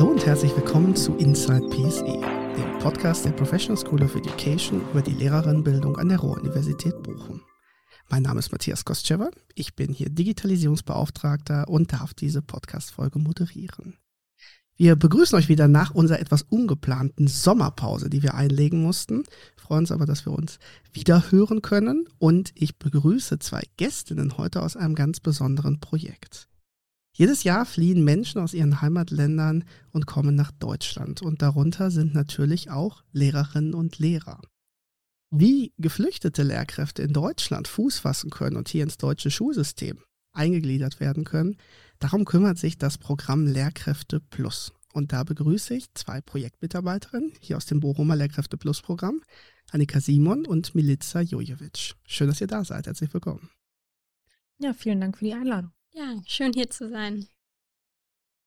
Hallo und herzlich willkommen zu Inside PSE, dem Podcast der Professional School of Education über die Lehrerinnenbildung an der Ruhr-Universität Bochum. Mein Name ist Matthias Kostschewa, ich bin hier Digitalisierungsbeauftragter und darf diese Podcast-Folge moderieren. Wir begrüßen euch wieder nach unserer etwas ungeplanten Sommerpause, die wir einlegen mussten. freuen uns aber, dass wir uns wieder hören können. Und ich begrüße zwei Gästinnen heute aus einem ganz besonderen Projekt. Jedes Jahr fliehen Menschen aus ihren Heimatländern und kommen nach Deutschland. Und darunter sind natürlich auch Lehrerinnen und Lehrer. Wie geflüchtete Lehrkräfte in Deutschland Fuß fassen können und hier ins deutsche Schulsystem eingegliedert werden können, darum kümmert sich das Programm Lehrkräfte Plus. Und da begrüße ich zwei Projektmitarbeiterinnen hier aus dem Bochumer Lehrkräfte Plus Programm, Annika Simon und Milica Jojovic. Schön, dass ihr da seid. Herzlich willkommen. Ja, vielen Dank für die Einladung. Ja, schön hier zu sein.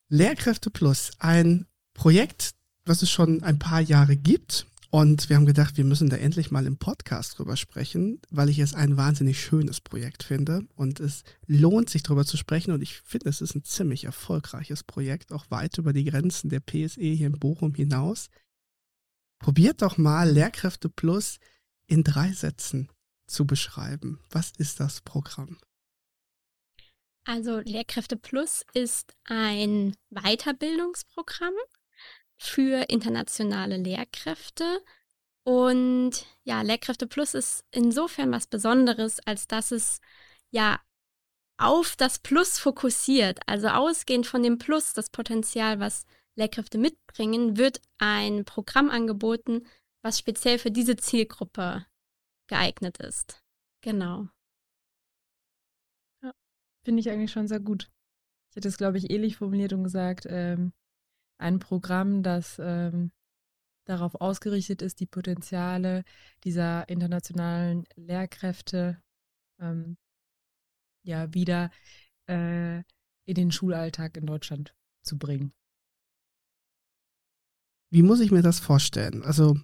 Lehrkräfte Plus, ein Projekt, was es schon ein paar Jahre gibt. Und wir haben gedacht, wir müssen da endlich mal im Podcast drüber sprechen, weil ich es ein wahnsinnig schönes Projekt finde. Und es lohnt sich drüber zu sprechen. Und ich finde, es ist ein ziemlich erfolgreiches Projekt, auch weit über die Grenzen der PSE hier in Bochum hinaus. Probiert doch mal Lehrkräfte Plus in drei Sätzen zu beschreiben. Was ist das Programm? Also Lehrkräfte Plus ist ein Weiterbildungsprogramm für internationale Lehrkräfte. Und ja, Lehrkräfte Plus ist insofern was Besonderes, als dass es ja auf das Plus fokussiert. Also ausgehend von dem Plus, das Potenzial, was Lehrkräfte mitbringen, wird ein Programm angeboten, was speziell für diese Zielgruppe geeignet ist. Genau. Finde ich eigentlich schon sehr gut. Ich hätte es, glaube ich, ähnlich formuliert und gesagt, ähm, ein Programm, das ähm, darauf ausgerichtet ist, die Potenziale dieser internationalen Lehrkräfte ähm, ja wieder äh, in den Schulalltag in Deutschland zu bringen. Wie muss ich mir das vorstellen? Also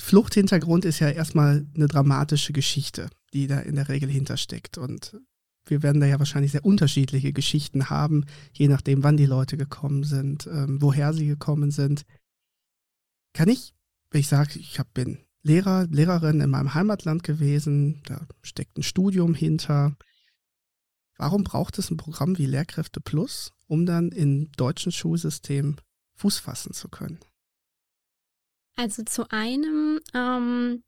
Fluchthintergrund ist ja erstmal eine dramatische Geschichte, die da in der Regel hintersteckt. Und wir werden da ja wahrscheinlich sehr unterschiedliche Geschichten haben, je nachdem, wann die Leute gekommen sind, ähm, woher sie gekommen sind. Kann ich, wenn ich sage, ich hab, bin Lehrer, Lehrerin in meinem Heimatland gewesen, da steckt ein Studium hinter. Warum braucht es ein Programm wie Lehrkräfte Plus, um dann im deutschen Schulsystem Fuß fassen zu können? Also zu einem ähm,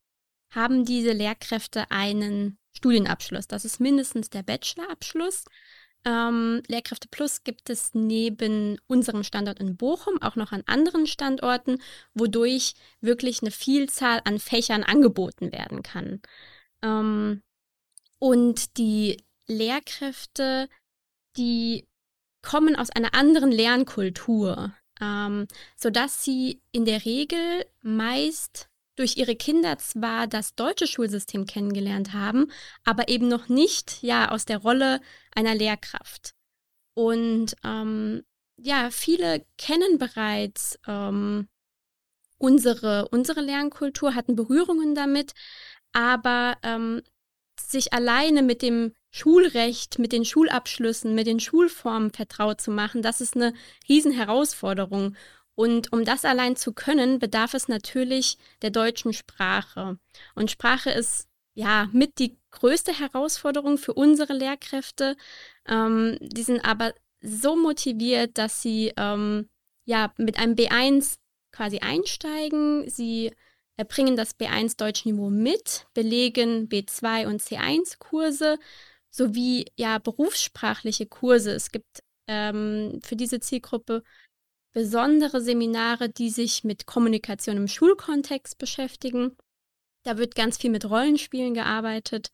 haben diese Lehrkräfte einen Studienabschluss. Das ist mindestens der Bachelorabschluss. Ähm, Lehrkräfte Plus gibt es neben unserem Standort in Bochum auch noch an anderen Standorten, wodurch wirklich eine Vielzahl an Fächern angeboten werden kann. Ähm, und die Lehrkräfte, die kommen aus einer anderen Lernkultur, ähm, sodass sie in der Regel meist durch ihre Kinder zwar das deutsche Schulsystem kennengelernt haben, aber eben noch nicht ja aus der Rolle einer Lehrkraft. Und ähm, ja, viele kennen bereits ähm, unsere, unsere Lernkultur, hatten Berührungen damit, aber ähm, sich alleine mit dem Schulrecht, mit den Schulabschlüssen, mit den Schulformen vertraut zu machen, das ist eine Riesenherausforderung. Und um das allein zu können, bedarf es natürlich der deutschen Sprache. Und Sprache ist ja mit die größte Herausforderung für unsere Lehrkräfte. Ähm, die sind aber so motiviert, dass sie ähm, ja mit einem B1 quasi einsteigen. Sie bringen das B1 Deutschniveau mit, belegen B2 und C1 Kurse sowie ja berufssprachliche Kurse. Es gibt ähm, für diese Zielgruppe besondere Seminare, die sich mit Kommunikation im Schulkontext beschäftigen. Da wird ganz viel mit Rollenspielen gearbeitet,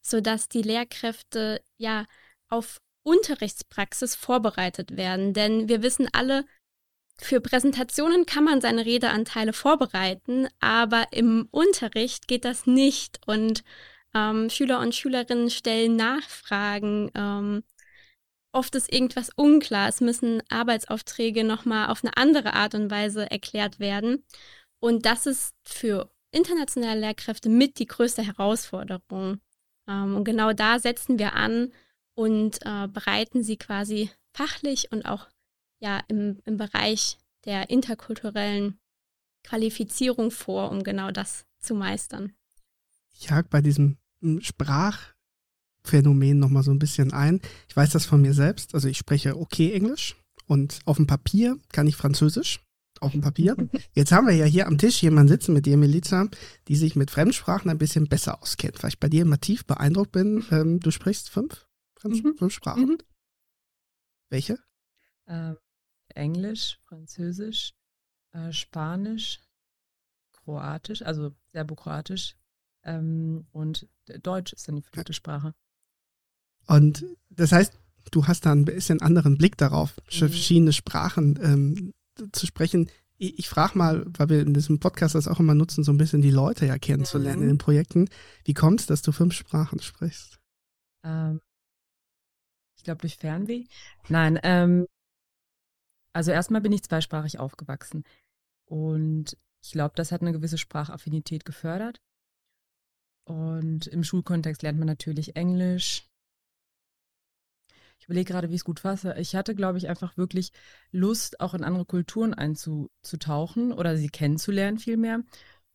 sodass die Lehrkräfte ja auf Unterrichtspraxis vorbereitet werden. Denn wir wissen alle, für Präsentationen kann man seine Redeanteile vorbereiten, aber im Unterricht geht das nicht. Und ähm, Schüler und Schülerinnen stellen Nachfragen. Ähm, oft ist irgendwas unklar. Es müssen Arbeitsaufträge nochmal auf eine andere Art und Weise erklärt werden. Und das ist für internationale Lehrkräfte mit die größte Herausforderung. Ähm, und genau da setzen wir an und äh, bereiten sie quasi fachlich und auch ja im, im Bereich der interkulturellen Qualifizierung vor, um genau das zu meistern. Ich hake bei diesem hm, Sprachphänomen nochmal so ein bisschen ein. Ich weiß das von mir selbst. Also ich spreche okay Englisch und auf dem Papier kann ich Französisch. Auf dem Papier. Jetzt haben wir ja hier am Tisch jemanden sitzen mit dir, Melissa, die sich mit Fremdsprachen ein bisschen besser auskennt. Weil ich bei dir immer tief beeindruckt bin. Ähm, du sprichst fünf, Fremd mhm. fünf Sprachen. Mhm. Welche? Äh, Englisch, Französisch, äh, Spanisch, Kroatisch, also Serbokroatisch ähm, und Deutsch ist dann die fünfte Sprache. Und das heißt, du hast da ein bisschen anderen Blick darauf, mhm. verschiedene Sprachen ähm, zu sprechen. Ich, ich frage mal, weil wir in diesem Podcast das auch immer nutzen, so ein bisschen die Leute ja kennenzulernen mhm. in den Projekten. Wie kommt es, dass du fünf Sprachen sprichst? Ähm, ich glaube durch Fernweh. Nein, ähm, also erstmal bin ich zweisprachig aufgewachsen. Und ich glaube, das hat eine gewisse Sprachaffinität gefördert. Und im Schulkontext lernt man natürlich Englisch. Ich überlege gerade, wie ich es gut fasse. Ich hatte, glaube ich, einfach wirklich Lust, auch in andere Kulturen einzutauchen oder sie kennenzulernen vielmehr.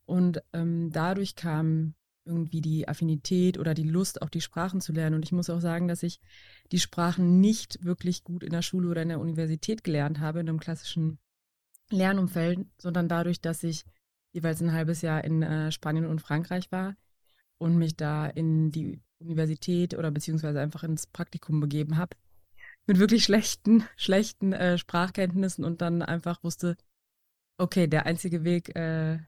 Und ähm, dadurch kam irgendwie die Affinität oder die Lust, auch die Sprachen zu lernen. Und ich muss auch sagen, dass ich die Sprachen nicht wirklich gut in der Schule oder in der Universität gelernt habe, in einem klassischen Lernumfeld, sondern dadurch, dass ich jeweils ein halbes Jahr in äh, Spanien und Frankreich war und mich da in die Universität oder beziehungsweise einfach ins Praktikum begeben habe. Mit wirklich schlechten, schlechten äh, Sprachkenntnissen und dann einfach wusste, okay, der einzige Weg äh,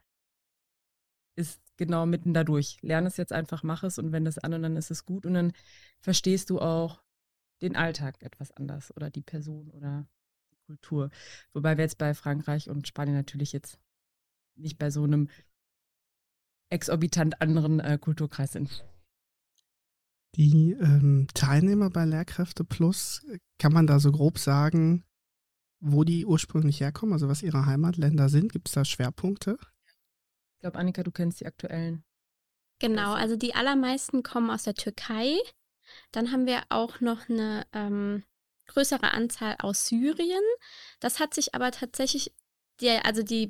ist genau mitten dadurch. Lerne es jetzt einfach, mach es und wende es an und dann ist es gut und dann verstehst du auch den Alltag etwas anders oder die Person oder die Kultur. Wobei wir jetzt bei Frankreich und Spanien natürlich jetzt nicht bei so einem exorbitant anderen äh, Kulturkreis sind. Die ähm, Teilnehmer bei Lehrkräfte Plus, kann man da so grob sagen, wo die ursprünglich herkommen, also was ihre Heimatländer sind? Gibt es da Schwerpunkte? Ich glaube, Annika, du kennst die aktuellen. Genau, also die allermeisten kommen aus der Türkei. Dann haben wir auch noch eine ähm, größere Anzahl aus Syrien. Das hat sich aber tatsächlich, die, also die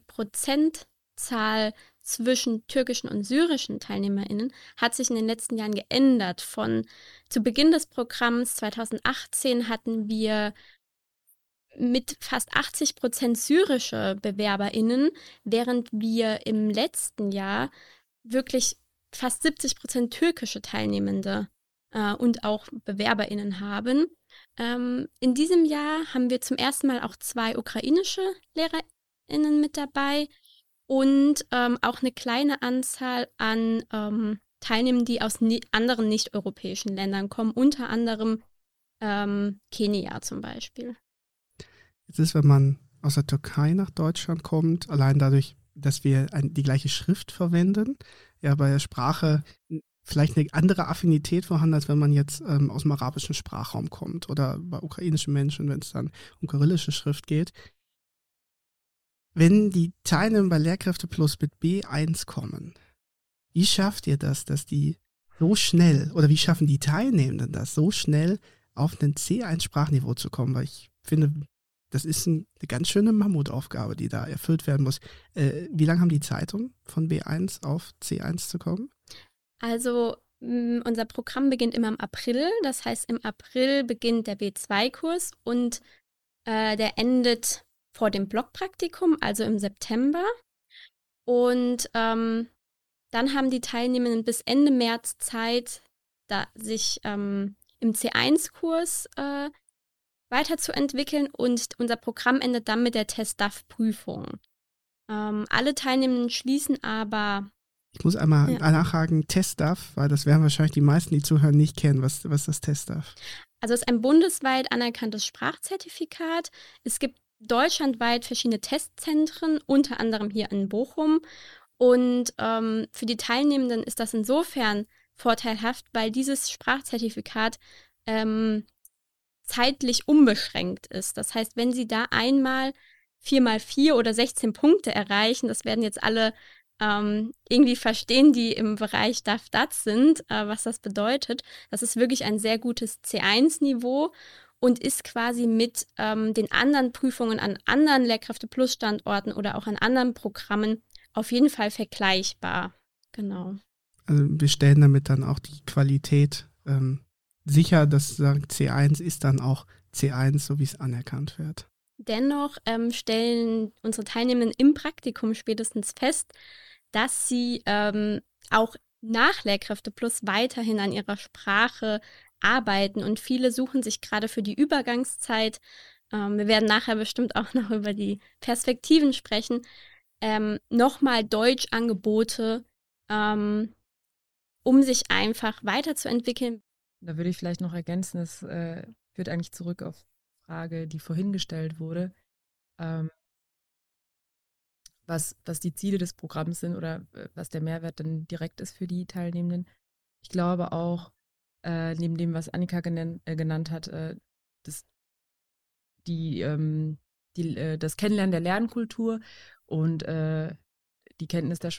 Prozentzahl zwischen türkischen und syrischen TeilnehmerInnen hat sich in den letzten Jahren geändert. Von zu Beginn des Programms 2018 hatten wir mit fast 80 Prozent syrische BewerberInnen, während wir im letzten Jahr wirklich fast 70 Prozent türkische Teilnehmende äh, und auch BewerberInnen haben. Ähm, in diesem Jahr haben wir zum ersten Mal auch zwei ukrainische LehrerInnen mit dabei und ähm, auch eine kleine Anzahl an ähm, Teilnehmern, die aus ni anderen nicht-europäischen Ländern kommen, unter anderem ähm, Kenia zum Beispiel. Jetzt ist, wenn man aus der Türkei nach Deutschland kommt, allein dadurch, dass wir ein, die gleiche Schrift verwenden, ja bei der Sprache vielleicht eine andere Affinität vorhanden, als wenn man jetzt ähm, aus dem arabischen Sprachraum kommt oder bei ukrainischen Menschen, wenn es dann um kyrillische Schrift geht. Wenn die Teilnehmer bei Lehrkräfte Plus mit B1 kommen, wie schafft ihr das, dass die so schnell oder wie schaffen die Teilnehmenden das, so schnell auf ein C1-Sprachniveau zu kommen? Weil ich finde, das ist ein, eine ganz schöne Mammutaufgabe, die da erfüllt werden muss. Äh, wie lange haben die Zeit, um von B1 auf C1 zu kommen? Also unser Programm beginnt immer im April. Das heißt, im April beginnt der B2-Kurs und äh, der endet vor dem Blockpraktikum, also im September. Und ähm, dann haben die Teilnehmenden bis Ende März Zeit, da sich ähm, im C1-Kurs äh, weiterzuentwickeln und unser Programm endet dann mit der Test-DAF-Prüfung. Ähm, alle Teilnehmenden schließen aber. Ich muss einmal ja. nachhaken, Test-DAF, weil das werden wahrscheinlich die meisten, die zuhören, nicht kennen. Was, was ist das Test-DAF? Also es ist ein bundesweit anerkanntes Sprachzertifikat. Es gibt deutschlandweit verschiedene Testzentren, unter anderem hier in Bochum. Und ähm, für die Teilnehmenden ist das insofern vorteilhaft, weil dieses Sprachzertifikat ähm, zeitlich unbeschränkt ist. Das heißt, wenn Sie da einmal 4 mal 4 oder 16 Punkte erreichen, das werden jetzt alle ähm, irgendwie verstehen, die im Bereich DAF-DAT sind, äh, was das bedeutet. Das ist wirklich ein sehr gutes C1-Niveau und ist quasi mit ähm, den anderen Prüfungen an anderen Lehrkräfte Plus Standorten oder auch an anderen Programmen auf jeden Fall vergleichbar. Genau. Also wir stellen damit dann auch die Qualität ähm, sicher, dass sagen, C1 ist dann auch C1, so wie es anerkannt wird. Dennoch ähm, stellen unsere Teilnehmenden im Praktikum spätestens fest, dass sie ähm, auch nach Lehrkräfte Plus weiterhin an ihrer Sprache arbeiten und viele suchen sich gerade für die Übergangszeit, ähm, wir werden nachher bestimmt auch noch über die Perspektiven sprechen, ähm, nochmal Deutschangebote, ähm, um sich einfach weiterzuentwickeln. Da würde ich vielleicht noch ergänzen, es äh, führt eigentlich zurück auf die Frage, die vorhin gestellt wurde, ähm, was, was die Ziele des Programms sind oder äh, was der Mehrwert dann direkt ist für die Teilnehmenden. Ich glaube auch, äh, neben dem, was Annika genannt, äh, genannt hat, äh, das, die, ähm, die, äh, das Kennenlernen der Lernkultur und äh, die Kenntnis der,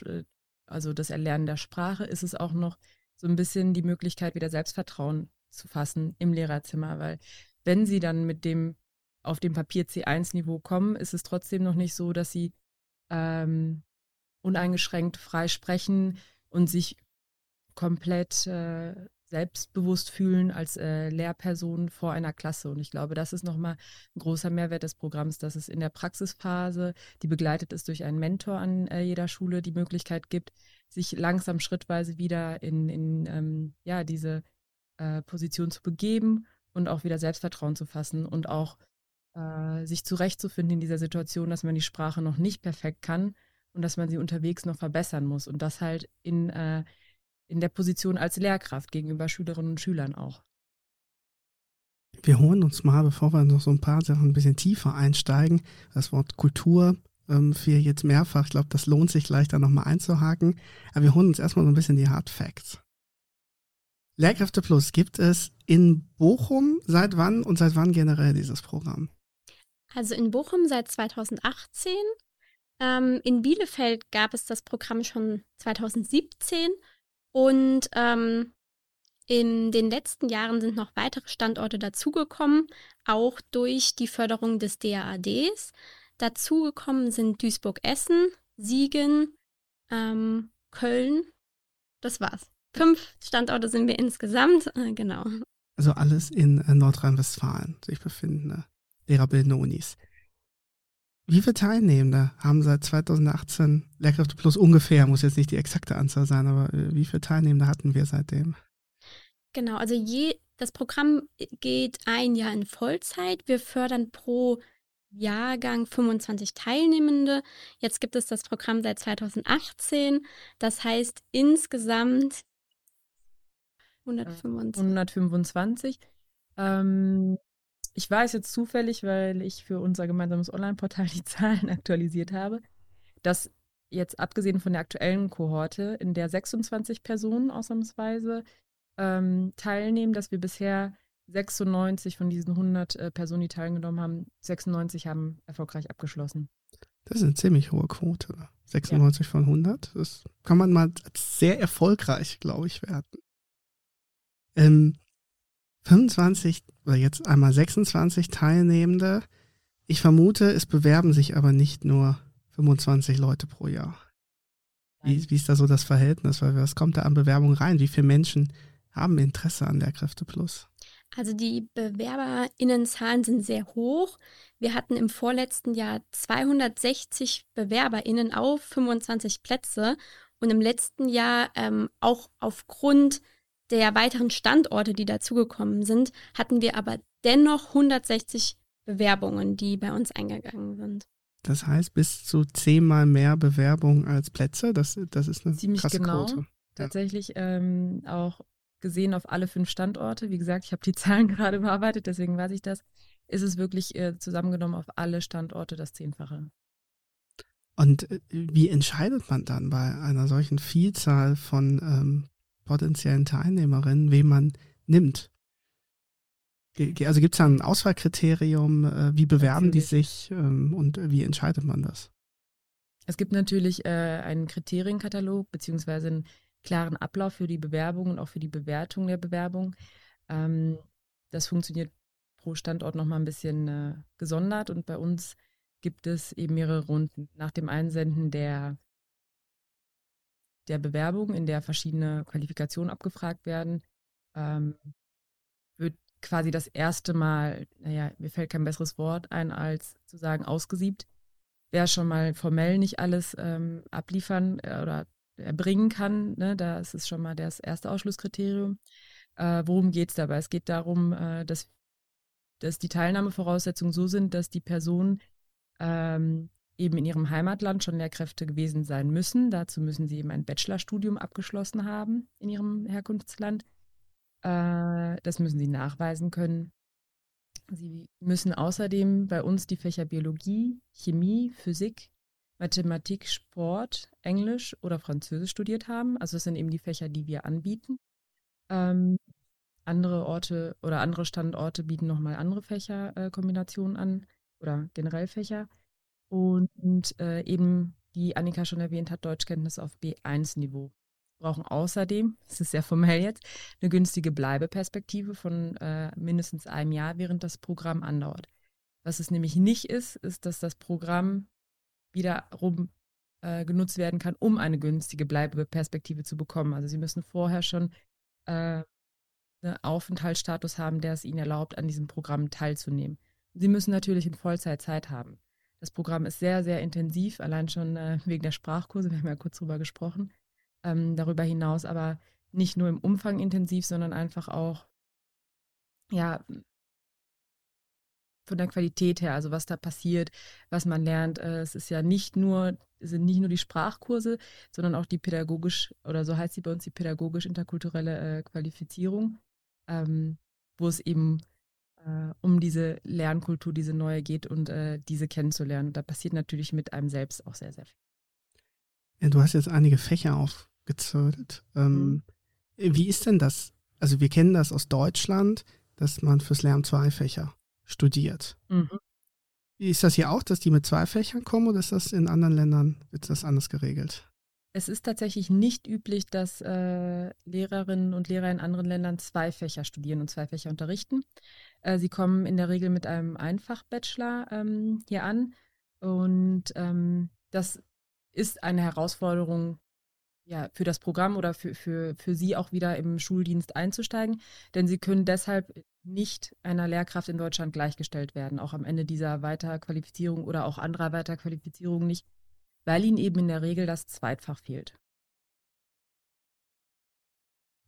also das Erlernen der Sprache, ist es auch noch so ein bisschen die Möglichkeit, wieder Selbstvertrauen zu fassen im Lehrerzimmer, weil wenn sie dann mit dem auf dem Papier C1-Niveau kommen, ist es trotzdem noch nicht so, dass sie ähm, uneingeschränkt frei sprechen und sich komplett äh, selbstbewusst fühlen als äh, Lehrperson vor einer Klasse. Und ich glaube, das ist nochmal ein großer Mehrwert des Programms, dass es in der Praxisphase, die begleitet ist durch einen Mentor an äh, jeder Schule, die Möglichkeit gibt, sich langsam schrittweise wieder in, in ähm, ja, diese äh, Position zu begeben und auch wieder Selbstvertrauen zu fassen und auch äh, sich zurechtzufinden in dieser Situation, dass man die Sprache noch nicht perfekt kann und dass man sie unterwegs noch verbessern muss. Und das halt in äh, in der Position als Lehrkraft gegenüber Schülerinnen und Schülern auch. Wir holen uns mal, bevor wir noch so ein paar Sachen ein bisschen tiefer einsteigen, das Wort Kultur ähm, für jetzt mehrfach. Ich glaube, das lohnt sich gleich da nochmal einzuhaken. Aber wir holen uns erstmal so ein bisschen die Hard Facts. Lehrkräfte Plus gibt es in Bochum seit wann und seit wann generell dieses Programm? Also in Bochum seit 2018. Ähm, in Bielefeld gab es das Programm schon 2017 und ähm, in den letzten Jahren sind noch weitere Standorte dazugekommen, auch durch die Förderung des DAADs. Dazugekommen sind Duisburg-Essen, Siegen, ähm, Köln. Das war's. Fünf Standorte sind wir insgesamt, äh, genau. Also alles in äh, Nordrhein-Westfalen sich befindende lehrerbildende Unis. Wie viele Teilnehmende haben seit 2018 Lehrkräfte Plus ungefähr, muss jetzt nicht die exakte Anzahl sein, aber äh, wie viele Teilnehmende hatten wir seitdem? Genau, also je, das Programm geht ein Jahr in Vollzeit. Wir fördern pro Jahrgang 25 Teilnehmende. Jetzt gibt es das Programm seit 2018. Das heißt insgesamt 125. 125. Ähm, ich weiß jetzt zufällig, weil ich für unser gemeinsames Online-Portal die Zahlen aktualisiert habe, dass jetzt abgesehen von der aktuellen Kohorte, in der 26 Personen ausnahmsweise ähm, teilnehmen, dass wir bisher 96 von diesen 100 äh, Personen, die teilgenommen haben, 96 haben erfolgreich abgeschlossen. Das ist eine ziemlich hohe Quote. 96 ja. von 100. Das kann man mal als sehr erfolgreich, glaube ich, werten. Ähm, 25 oder jetzt einmal 26 Teilnehmende. Ich vermute, es bewerben sich aber nicht nur 25 Leute pro Jahr. Wie, wie ist da so das Verhältnis? Was kommt da an Bewerbungen rein? Wie viele Menschen haben Interesse an Lehrkräfte Plus? Also die BewerberInnenzahlen sind sehr hoch. Wir hatten im vorletzten Jahr 260 BewerberInnen auf 25 Plätze und im letzten Jahr ähm, auch aufgrund der weiteren Standorte, die dazugekommen sind, hatten wir aber dennoch 160 Bewerbungen, die bei uns eingegangen sind. Das heißt, bis zu zehnmal mehr Bewerbungen als Plätze. Das, das ist eine Ziemlich krasse genau. Quote. Tatsächlich ähm, auch gesehen auf alle fünf Standorte. Wie gesagt, ich habe die Zahlen gerade bearbeitet, deswegen weiß ich das. Ist es wirklich äh, zusammengenommen auf alle Standorte das Zehnfache. Und äh, wie entscheidet man dann bei einer solchen Vielzahl von ähm, potenziellen Teilnehmerinnen, wen man nimmt. Also gibt es da ein Auswahlkriterium? Äh, wie bewerben natürlich. die sich ähm, und wie entscheidet man das? Es gibt natürlich äh, einen Kriterienkatalog beziehungsweise einen klaren Ablauf für die Bewerbung und auch für die Bewertung der Bewerbung. Ähm, das funktioniert pro Standort nochmal ein bisschen äh, gesondert und bei uns gibt es eben mehrere Runden. Nach dem Einsenden der, der Bewerbung, in der verschiedene Qualifikationen abgefragt werden, ähm, wird quasi das erste Mal, naja, mir fällt kein besseres Wort ein, als zu sagen, ausgesiebt. Wer schon mal formell nicht alles ähm, abliefern äh, oder erbringen kann, ne, da ist es schon mal das erste Ausschlusskriterium. Äh, worum geht es dabei? Es geht darum, äh, dass, dass die Teilnahmevoraussetzungen so sind, dass die Person ähm, eben in ihrem Heimatland schon Lehrkräfte gewesen sein müssen. Dazu müssen sie eben ein Bachelorstudium abgeschlossen haben in ihrem Herkunftsland. Äh, das müssen sie nachweisen können. Sie müssen außerdem bei uns die Fächer Biologie, Chemie, Physik, Mathematik, Sport, Englisch oder Französisch studiert haben. Also das sind eben die Fächer, die wir anbieten. Ähm, andere Orte oder andere Standorte bieten nochmal andere Fächerkombinationen äh, an oder generell Fächer. Und, äh, eben, wie Annika schon erwähnt hat, Deutschkenntnis auf B1-Niveau. Brauchen außerdem, das ist sehr formell jetzt, eine günstige Bleibeperspektive von äh, mindestens einem Jahr, während das Programm andauert. Was es nämlich nicht ist, ist, dass das Programm wiederum äh, genutzt werden kann, um eine günstige Bleibeperspektive zu bekommen. Also Sie müssen vorher schon äh, einen Aufenthaltsstatus haben, der es Ihnen erlaubt, an diesem Programm teilzunehmen. Sie müssen natürlich in Vollzeit Zeit haben. Das Programm ist sehr, sehr intensiv, allein schon äh, wegen der Sprachkurse, wir haben ja kurz drüber gesprochen. Ähm, darüber hinaus aber nicht nur im Umfang intensiv, sondern einfach auch, ja, von der Qualität her, also was da passiert, was man lernt. Äh, es ist ja nicht nur, sind nicht nur die Sprachkurse, sondern auch die pädagogisch, oder so heißt sie bei uns, die pädagogisch-interkulturelle äh, Qualifizierung, ähm, wo es eben äh, um diese Lernkultur, diese neue geht und äh, diese kennenzulernen. Da passiert natürlich mit einem selbst auch sehr, sehr viel. Ja, du hast jetzt einige Fächer aufgezählt. Ähm, mhm. Wie ist denn das? Also wir kennen das aus Deutschland, dass man fürs Lernen zwei Fächer studiert. Mhm. Ist das hier auch, dass die mit zwei Fächern kommen oder ist das in anderen Ländern, wird das anders geregelt? Es ist tatsächlich nicht üblich, dass äh, Lehrerinnen und Lehrer in anderen Ländern zwei Fächer studieren und zwei Fächer unterrichten. Äh, sie kommen in der Regel mit einem Einfach-Bachelor ähm, hier an. Und ähm, das ist eine Herausforderung ja, für das Programm oder für, für, für Sie auch wieder im Schuldienst einzusteigen, denn Sie können deshalb nicht einer Lehrkraft in Deutschland gleichgestellt werden, auch am Ende dieser Weiterqualifizierung oder auch anderer Weiterqualifizierung nicht, weil ihnen eben in der Regel das Zweitfach fehlt.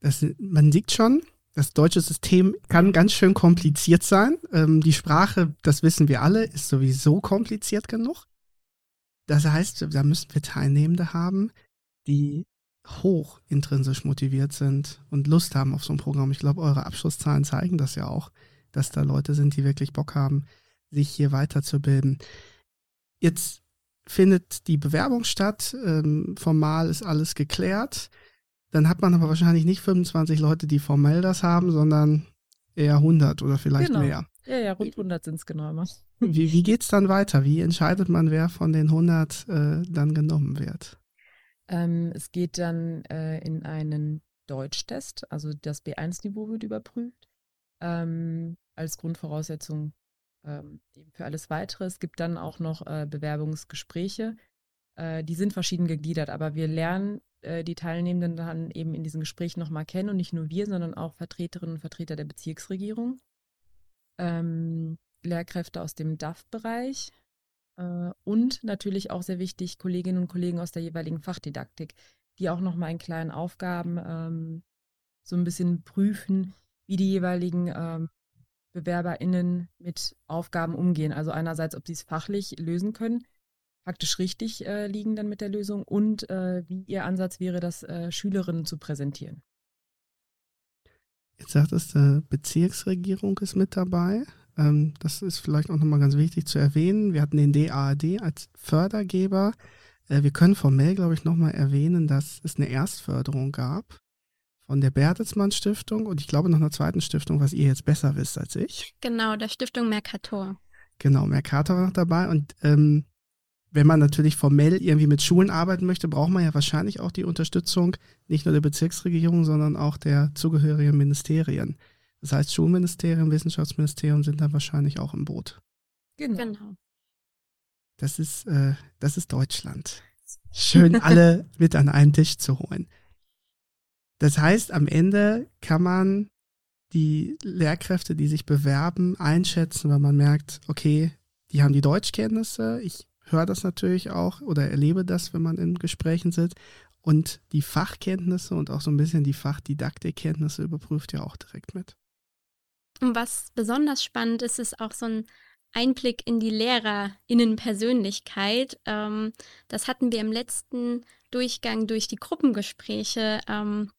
Das, man sieht schon, das deutsche System kann ganz schön kompliziert sein. Ähm, die Sprache, das wissen wir alle, ist sowieso kompliziert genug. Das heißt, da müssen wir Teilnehmende haben, die hoch intrinsisch motiviert sind und Lust haben auf so ein Programm. Ich glaube, eure Abschlusszahlen zeigen das ja auch, dass da Leute sind, die wirklich Bock haben, sich hier weiterzubilden. Jetzt findet die Bewerbung statt. Ähm, formal ist alles geklärt. Dann hat man aber wahrscheinlich nicht 25 Leute, die formell das haben, sondern eher 100 oder vielleicht genau. mehr. Ja, ja, rund 100 sind es genau immer. Wie, wie geht es dann weiter? Wie entscheidet man, wer von den 100 äh, dann genommen wird? Ähm, es geht dann äh, in einen Deutschtest, also das B1-Niveau wird überprüft, ähm, als Grundvoraussetzung ähm, für alles Weitere. Es gibt dann auch noch äh, Bewerbungsgespräche. Äh, die sind verschieden gegliedert, aber wir lernen äh, die Teilnehmenden dann eben in diesen Gesprächen nochmal kennen und nicht nur wir, sondern auch Vertreterinnen und Vertreter der Bezirksregierung, ähm, Lehrkräfte aus dem DAF-Bereich äh, und natürlich auch sehr wichtig Kolleginnen und Kollegen aus der jeweiligen Fachdidaktik, die auch nochmal in kleinen Aufgaben ähm, so ein bisschen prüfen, wie die jeweiligen ähm, BewerberInnen mit Aufgaben umgehen. Also einerseits, ob sie es fachlich lösen können, faktisch richtig äh, liegen dann mit der Lösung und äh, wie ihr Ansatz wäre, das äh, Schülerinnen zu präsentieren. Jetzt sagt es, die Bezirksregierung ist mit dabei. Ähm, das ist vielleicht auch nochmal ganz wichtig zu erwähnen. Wir hatten den DAAD als Fördergeber. Äh, wir können formell, glaube ich, nochmal erwähnen, dass es eine Erstförderung gab von der Bertelsmann Stiftung und ich glaube noch einer zweiten Stiftung, was ihr jetzt besser wisst als ich. Genau, der Stiftung Mercator. Genau, Mercator war noch dabei und ähm, wenn man natürlich formell irgendwie mit Schulen arbeiten möchte, braucht man ja wahrscheinlich auch die Unterstützung nicht nur der Bezirksregierung, sondern auch der zugehörigen Ministerien. Das heißt, Schulministerium, Wissenschaftsministerium sind dann wahrscheinlich auch im Boot. Genau. Genau. Das ist, äh, das ist Deutschland. Schön alle mit an einen Tisch zu holen. Das heißt, am Ende kann man die Lehrkräfte, die sich bewerben, einschätzen, weil man merkt, okay, die haben die Deutschkenntnisse. Ich höre das natürlich auch oder erlebe das, wenn man in Gesprächen sitzt. Und die Fachkenntnisse und auch so ein bisschen die Fachdidaktikkenntnisse überprüft ja auch direkt mit. Und was besonders spannend ist, ist auch so ein Einblick in die Lehrerinnenpersönlichkeit. Ähm, das hatten wir im letzten Durchgang durch die Gruppengespräche ähm,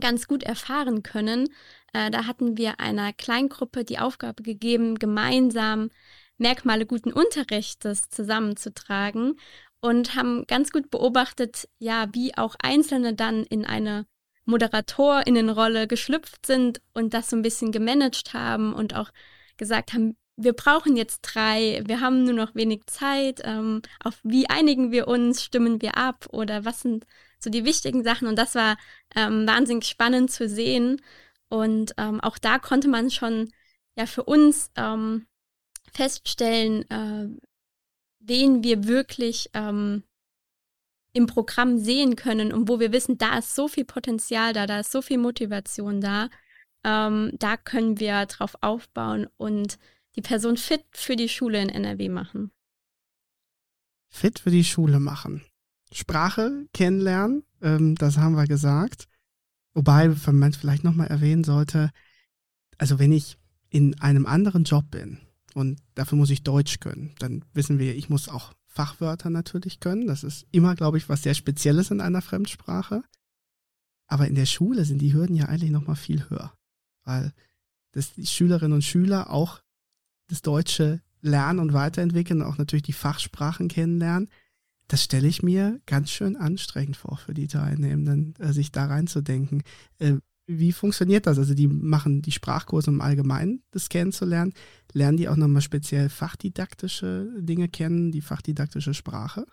ganz gut erfahren können. Äh, da hatten wir einer Kleingruppe die Aufgabe gegeben, gemeinsam Merkmale guten Unterrichtes zusammenzutragen und haben ganz gut beobachtet, ja, wie auch Einzelne dann in eine Moderatorinnenrolle geschlüpft sind und das so ein bisschen gemanagt haben und auch gesagt haben, wir brauchen jetzt drei, wir haben nur noch wenig Zeit, ähm, auf wie einigen wir uns, stimmen wir ab oder was sind so die wichtigen Sachen? Und das war ähm, wahnsinnig spannend zu sehen. Und ähm, auch da konnte man schon ja für uns ähm, feststellen, äh, wen wir wirklich ähm, im Programm sehen können und wo wir wissen, da ist so viel Potenzial da, da ist so viel Motivation da, ähm, da können wir drauf aufbauen und die Person fit für die Schule in NRW machen. Fit für die Schule machen. Sprache kennenlernen, ähm, das haben wir gesagt. Wobei, wenn man vielleicht nochmal erwähnen sollte, also wenn ich in einem anderen Job bin und dafür muss ich Deutsch können, dann wissen wir, ich muss auch Fachwörter natürlich können. Das ist immer, glaube ich, was sehr Spezielles in einer Fremdsprache. Aber in der Schule sind die Hürden ja eigentlich nochmal viel höher, weil das die Schülerinnen und Schüler auch das Deutsche lernen und weiterentwickeln und auch natürlich die Fachsprachen kennenlernen, das stelle ich mir ganz schön anstrengend vor für die Teilnehmenden, äh, sich da reinzudenken. Äh, wie funktioniert das? Also die machen die Sprachkurse, um allgemein das kennenzulernen. Lernen die auch nochmal speziell fachdidaktische Dinge kennen, die fachdidaktische Sprache?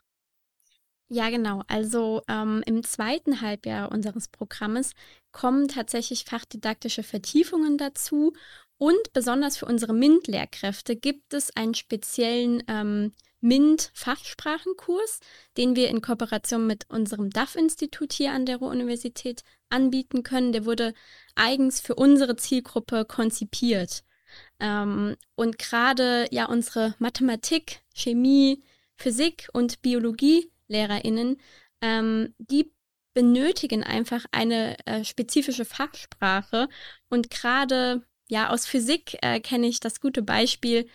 Ja, genau. Also ähm, im zweiten Halbjahr unseres Programmes kommen tatsächlich fachdidaktische Vertiefungen dazu und besonders für unsere MINT-Lehrkräfte gibt es einen speziellen ähm, MINT-Fachsprachenkurs, den wir in Kooperation mit unserem DAF-Institut hier an der Ruhr-Universität anbieten können. Der wurde eigens für unsere Zielgruppe konzipiert. Ähm, und gerade ja unsere Mathematik, Chemie, Physik und Biologie-LehrerInnen, ähm, die benötigen einfach eine äh, spezifische Fachsprache und gerade ja, aus Physik äh, kenne ich das gute Beispiel,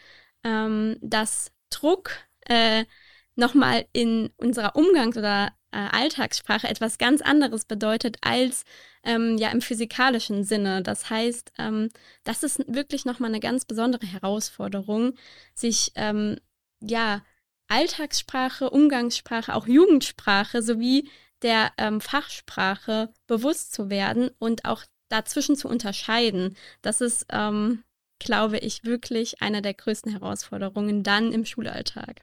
ähm, dass Druck äh, nochmal in unserer Umgangs- oder äh, Alltagssprache etwas ganz anderes bedeutet als ähm, ja im physikalischen Sinne. Das heißt, ähm, das ist wirklich nochmal eine ganz besondere Herausforderung, sich ähm, ja Alltagssprache, Umgangssprache, auch Jugendsprache sowie der ähm, Fachsprache bewusst zu werden und auch dazwischen zu unterscheiden, das ist, ähm, glaube ich, wirklich eine der größten Herausforderungen dann im Schulalltag.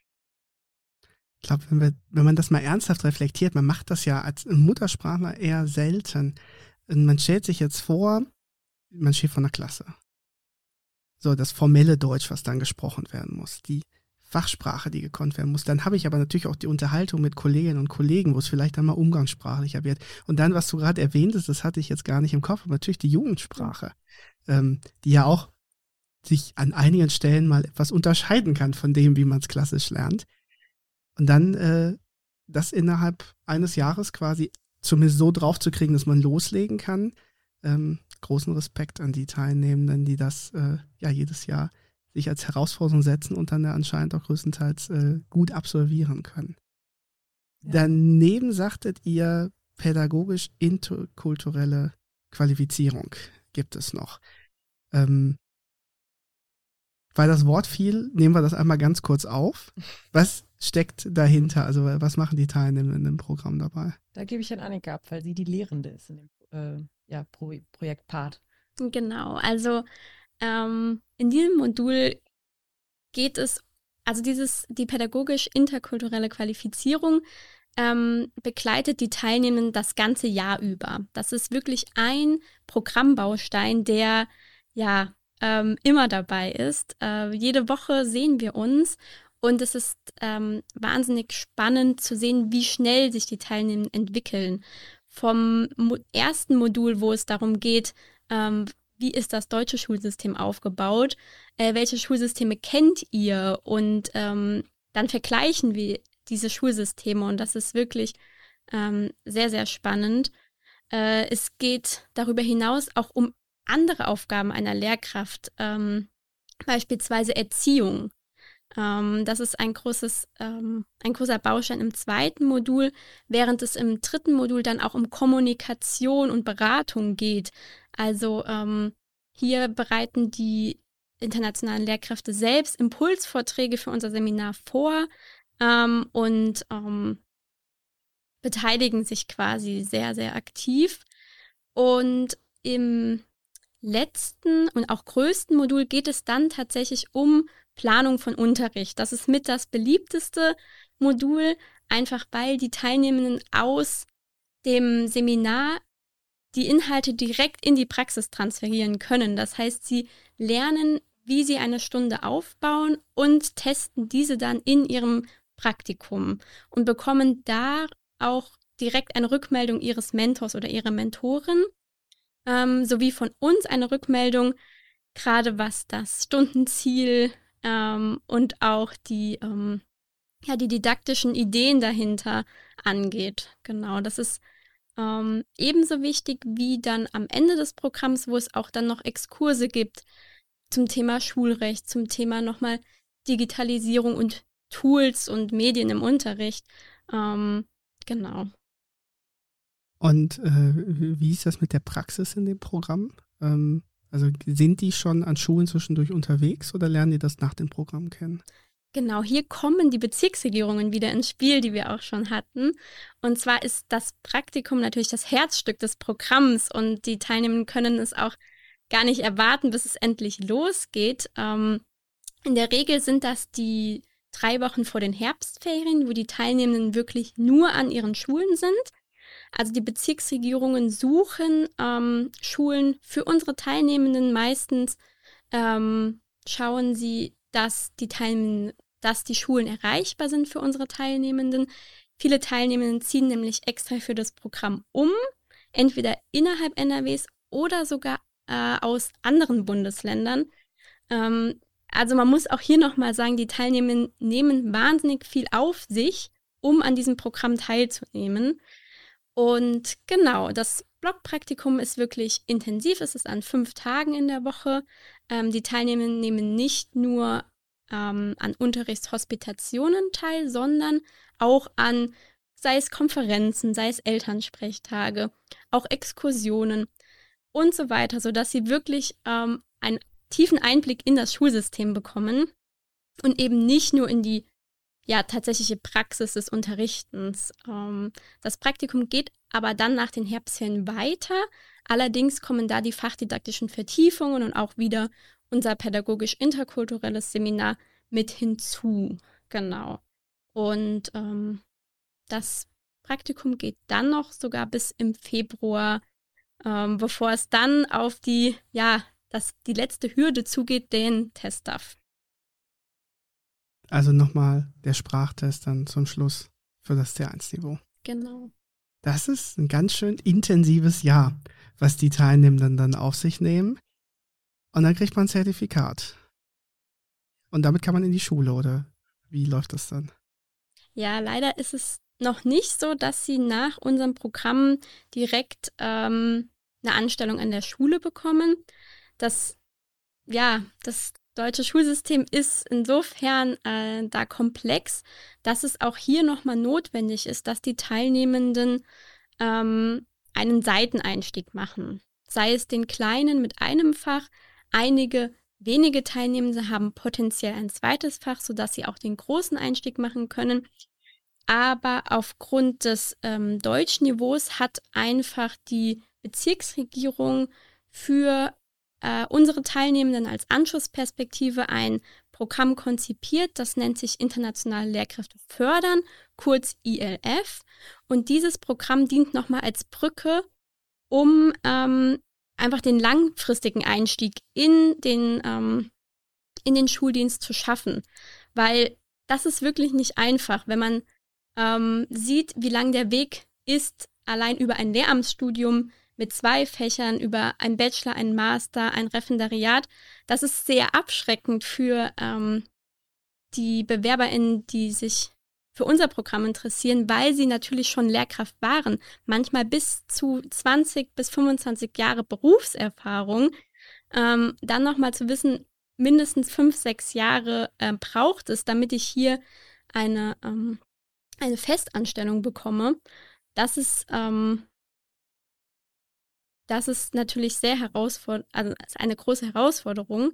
Ich glaube, wenn, wenn man das mal ernsthaft reflektiert, man macht das ja als Muttersprachler eher selten. Und man stellt sich jetzt vor, man steht vor einer Klasse. So, das formelle Deutsch, was dann gesprochen werden muss, die Fachsprache, die gekonnt werden muss. Dann habe ich aber natürlich auch die Unterhaltung mit Kolleginnen und Kollegen, wo es vielleicht einmal umgangssprachlicher wird. Und dann, was du gerade erwähnt hast, das hatte ich jetzt gar nicht im Kopf, aber natürlich die Jugendsprache, ähm, die ja auch sich an einigen Stellen mal etwas unterscheiden kann von dem, wie man es klassisch lernt. Und dann äh, das innerhalb eines Jahres quasi zumindest so drauf zu kriegen, dass man loslegen kann. Ähm, großen Respekt an die Teilnehmenden, die das äh, ja jedes Jahr sich als Herausforderung setzen und dann ja anscheinend auch größtenteils äh, gut absolvieren können. Ja. Daneben sagtet ihr, pädagogisch interkulturelle Qualifizierung gibt es noch. Ähm, weil das Wort fiel, nehmen wir das einmal ganz kurz auf. Was steckt dahinter? Also was machen die Teilnehmer im Programm dabei? Da gebe ich an Annika ab, weil sie die Lehrende ist in dem äh, ja, Pro Projektpart. Genau, also ähm, in diesem Modul geht es, also dieses, die pädagogisch-interkulturelle Qualifizierung ähm, begleitet die Teilnehmenden das ganze Jahr über. Das ist wirklich ein Programmbaustein, der ja ähm, immer dabei ist. Äh, jede Woche sehen wir uns und es ist ähm, wahnsinnig spannend zu sehen, wie schnell sich die Teilnehmenden entwickeln. Vom Mo ersten Modul, wo es darum geht, ähm, wie ist das deutsche Schulsystem aufgebaut, äh, welche Schulsysteme kennt ihr und ähm, dann vergleichen wir diese Schulsysteme und das ist wirklich ähm, sehr, sehr spannend. Äh, es geht darüber hinaus auch um andere Aufgaben einer Lehrkraft, ähm, beispielsweise Erziehung. Ähm, das ist ein, großes, ähm, ein großer Baustein im zweiten Modul, während es im dritten Modul dann auch um Kommunikation und Beratung geht. Also ähm, hier bereiten die internationalen Lehrkräfte selbst Impulsvorträge für unser Seminar vor ähm, und ähm, beteiligen sich quasi sehr, sehr aktiv. Und im letzten und auch größten Modul geht es dann tatsächlich um Planung von Unterricht. Das ist mit das beliebteste Modul, einfach weil die Teilnehmenden aus dem Seminar die Inhalte direkt in die Praxis transferieren können. Das heißt, sie lernen, wie sie eine Stunde aufbauen und testen diese dann in ihrem Praktikum und bekommen da auch direkt eine Rückmeldung ihres Mentors oder ihrer Mentorin, ähm, sowie von uns eine Rückmeldung, gerade was das Stundenziel ähm, und auch die, ähm, ja, die didaktischen Ideen dahinter angeht. Genau, das ist ähm, ebenso wichtig wie dann am Ende des Programms, wo es auch dann noch Exkurse gibt zum Thema Schulrecht, zum Thema nochmal Digitalisierung und Tools und Medien im Unterricht. Ähm, genau. Und äh, wie ist das mit der Praxis in dem Programm? Ähm, also sind die schon an Schulen zwischendurch unterwegs oder lernen die das nach dem Programm kennen? Genau, hier kommen die Bezirksregierungen wieder ins Spiel, die wir auch schon hatten. Und zwar ist das Praktikum natürlich das Herzstück des Programms und die Teilnehmenden können es auch gar nicht erwarten, bis es endlich losgeht. Ähm, in der Regel sind das die drei Wochen vor den Herbstferien, wo die Teilnehmenden wirklich nur an ihren Schulen sind. Also die Bezirksregierungen suchen ähm, Schulen für unsere Teilnehmenden. Meistens ähm, schauen sie, dass die Teilnehmenden, dass die Schulen erreichbar sind für unsere Teilnehmenden. Viele Teilnehmenden ziehen nämlich extra für das Programm um, entweder innerhalb NRWs oder sogar äh, aus anderen Bundesländern. Ähm, also man muss auch hier nochmal sagen, die Teilnehmenden nehmen wahnsinnig viel auf sich, um an diesem Programm teilzunehmen. Und genau, das Blockpraktikum ist wirklich intensiv. Es ist an fünf Tagen in der Woche. Ähm, die Teilnehmenden nehmen nicht nur ähm, an Unterrichtshospitationen teil, sondern auch an, sei es Konferenzen, sei es Elternsprechtage, auch Exkursionen und so weiter, sodass sie wirklich ähm, einen tiefen Einblick in das Schulsystem bekommen und eben nicht nur in die ja, tatsächliche Praxis des Unterrichtens. Ähm, das Praktikum geht aber dann nach den Herbstferien weiter. Allerdings kommen da die fachdidaktischen Vertiefungen und auch wieder unser pädagogisch-interkulturelles Seminar mit hinzu. Genau. Und ähm, das Praktikum geht dann noch sogar bis im Februar, ähm, bevor es dann auf die, ja, das, die letzte Hürde zugeht, den Teststuff. Also nochmal der Sprachtest dann zum Schluss für das C1-Niveau. Genau. Das ist ein ganz schön intensives Jahr, was die Teilnehmenden dann auf sich nehmen. Und dann kriegt man ein Zertifikat. Und damit kann man in die Schule, oder wie läuft das dann? Ja, leider ist es noch nicht so, dass sie nach unserem Programm direkt ähm, eine Anstellung an der Schule bekommen. Das, ja, das deutsche Schulsystem ist insofern äh, da komplex, dass es auch hier nochmal notwendig ist, dass die Teilnehmenden ähm, einen Seiteneinstieg machen. Sei es den kleinen mit einem Fach, einige wenige Teilnehmende haben potenziell ein zweites Fach, sodass sie auch den großen Einstieg machen können. Aber aufgrund des ähm, Deutschniveaus hat einfach die Bezirksregierung für äh, unsere Teilnehmenden als Anschlussperspektive ein Programm konzipiert, das nennt sich Internationale Lehrkräfte fördern, kurz ILF. Und dieses Programm dient nochmal als Brücke, um ähm, einfach den langfristigen Einstieg in den, ähm, in den Schuldienst zu schaffen. Weil das ist wirklich nicht einfach, wenn man ähm, sieht, wie lang der Weg ist, allein über ein Lehramtsstudium mit zwei Fächern, über ein Bachelor, ein Master, ein Referendariat. Das ist sehr abschreckend für ähm, die BewerberInnen, die sich für unser Programm interessieren, weil sie natürlich schon Lehrkraft waren, manchmal bis zu 20 bis 25 Jahre Berufserfahrung, ähm, dann nochmal zu wissen, mindestens fünf, sechs Jahre äh, braucht es, damit ich hier eine, ähm, eine Festanstellung bekomme. Das ist, ähm, das ist natürlich sehr herausfordernd, also eine große Herausforderung.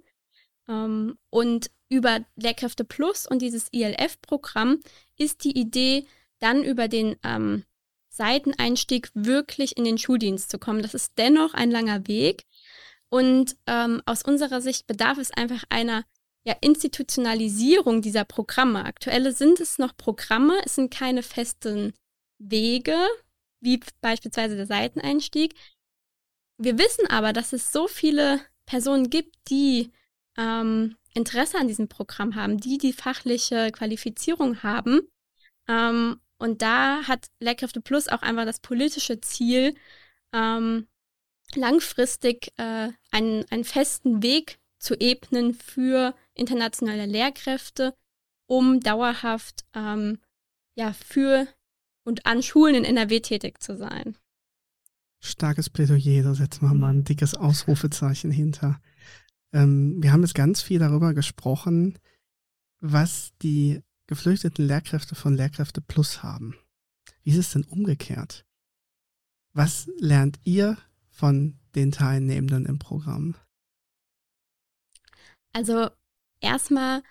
Ähm, und über Lehrkräfte Plus und dieses ILF-Programm ist die Idee, dann über den ähm, Seiteneinstieg wirklich in den Schuldienst zu kommen. Das ist dennoch ein langer Weg. Und ähm, aus unserer Sicht bedarf es einfach einer ja, Institutionalisierung dieser Programme. Aktuelle sind es noch Programme, es sind keine festen Wege, wie beispielsweise der Seiteneinstieg. Wir wissen aber, dass es so viele Personen gibt, die ähm, Interesse an diesem Programm haben, die die fachliche Qualifizierung haben. Ähm, und da hat Lehrkräfte Plus auch einfach das politische Ziel, ähm, langfristig äh, einen, einen festen Weg zu ebnen für internationale Lehrkräfte, um dauerhaft ähm, ja, für und an Schulen in NRW tätig zu sein. Starkes Plädoyer, da setzen wir mal ein dickes Ausrufezeichen hinter. Ähm, wir haben jetzt ganz viel darüber gesprochen, was die geflüchteten Lehrkräfte von Lehrkräfte Plus haben. Wie ist es denn umgekehrt? Was lernt ihr von den Teilnehmenden im Programm? Also erstmal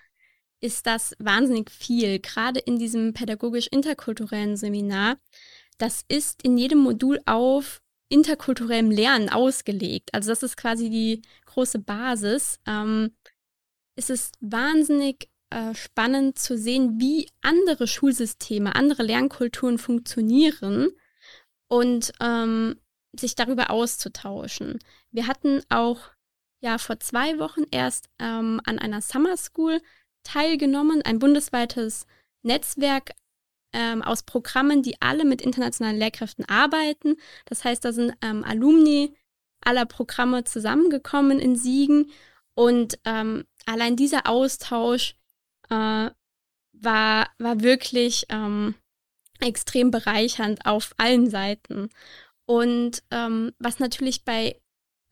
ist das wahnsinnig viel, gerade in diesem pädagogisch-interkulturellen Seminar. Das ist in jedem Modul auf interkulturellem Lernen ausgelegt. Also das ist quasi die große Basis. Ähm, es ist wahnsinnig äh, spannend zu sehen, wie andere Schulsysteme, andere Lernkulturen funktionieren und ähm, sich darüber auszutauschen. Wir hatten auch ja vor zwei Wochen erst ähm, an einer Summer School teilgenommen, ein bundesweites Netzwerk ähm, aus Programmen, die alle mit internationalen Lehrkräften arbeiten. Das heißt, da sind ähm, Alumni aller Programme zusammengekommen in Siegen und ähm, allein dieser Austausch äh, war, war wirklich ähm, extrem bereichernd auf allen Seiten. Und ähm, was natürlich bei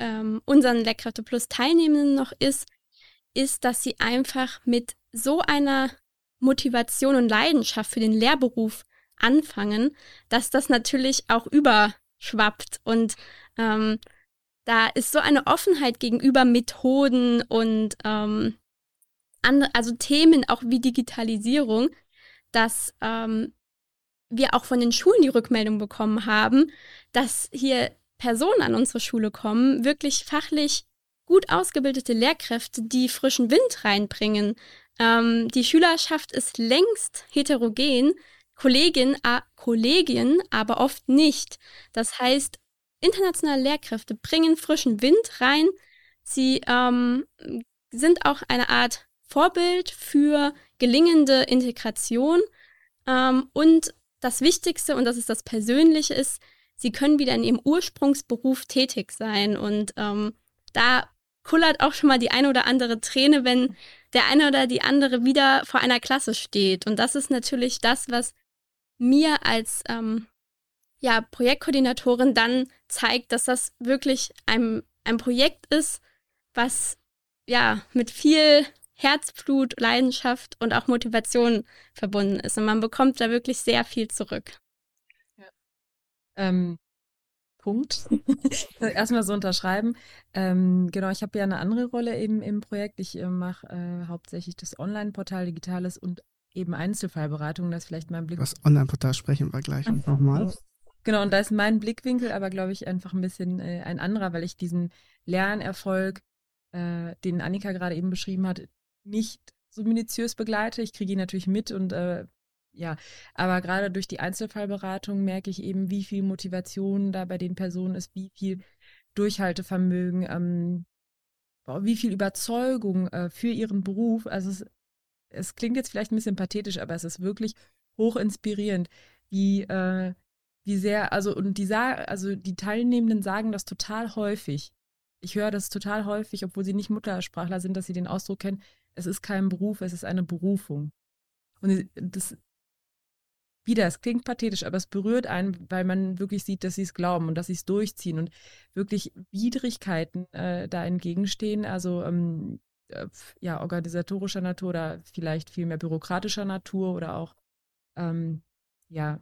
ähm, unseren Lehrkräfte Plus Teilnehmenden noch ist, ist, dass sie einfach mit so einer Motivation und Leidenschaft für den Lehrberuf anfangen, dass das natürlich auch überschwappt. Und ähm, da ist so eine Offenheit gegenüber Methoden und ähm, andere, also Themen auch wie Digitalisierung, dass ähm, wir auch von den Schulen die Rückmeldung bekommen haben, dass hier Personen an unsere Schule kommen, wirklich fachlich gut ausgebildete Lehrkräfte, die frischen Wind reinbringen, ähm, die Schülerschaft ist längst heterogen, Kollegin, äh, Kollegien aber oft nicht. Das heißt, internationale Lehrkräfte bringen frischen Wind rein. Sie ähm, sind auch eine Art Vorbild für gelingende Integration. Ähm, und das Wichtigste, und das ist das Persönliche, ist, sie können wieder in ihrem Ursprungsberuf tätig sein. Und ähm, da kullert auch schon mal die eine oder andere Träne, wenn der eine oder die andere wieder vor einer Klasse steht. Und das ist natürlich das, was mir als ähm, ja, Projektkoordinatorin dann zeigt, dass das wirklich ein, ein Projekt ist, was ja mit viel Herzblut, Leidenschaft und auch Motivation verbunden ist. Und man bekommt da wirklich sehr viel zurück. Ja. Ähm, Punkt. Erstmal so unterschreiben. Ähm, genau, ich habe ja eine andere Rolle eben im Projekt. Ich äh, mache äh, hauptsächlich das Online-Portal Digitales und eben Einzelfallberatung. Das ist vielleicht mein Blick. Das Online-Portal sprechen wir gleich nochmal. Genau, und da ist mein Blickwinkel aber, glaube ich, einfach ein bisschen äh, ein anderer, weil ich diesen Lernerfolg, äh, den Annika gerade eben beschrieben hat, nicht so minutiös begleite. Ich kriege ihn natürlich mit und äh, ja, aber gerade durch die Einzelfallberatung merke ich eben, wie viel Motivation da bei den Personen ist, wie viel Durchhaltevermögen, ähm, wie viel Überzeugung äh, für ihren Beruf. Also es, es, klingt jetzt vielleicht ein bisschen pathetisch, aber es ist wirklich hoch inspirierend, wie, äh, wie sehr, also und die also die Teilnehmenden sagen das total häufig. Ich höre das total häufig, obwohl sie nicht Muttersprachler sind, dass sie den Ausdruck kennen, es ist kein Beruf, es ist eine Berufung. Und das wieder, es klingt pathetisch, aber es berührt einen, weil man wirklich sieht, dass sie es glauben und dass sie es durchziehen und wirklich Widrigkeiten äh, da entgegenstehen. Also ähm, äh, ja, organisatorischer Natur oder vielleicht viel mehr bürokratischer Natur oder auch ähm, ja,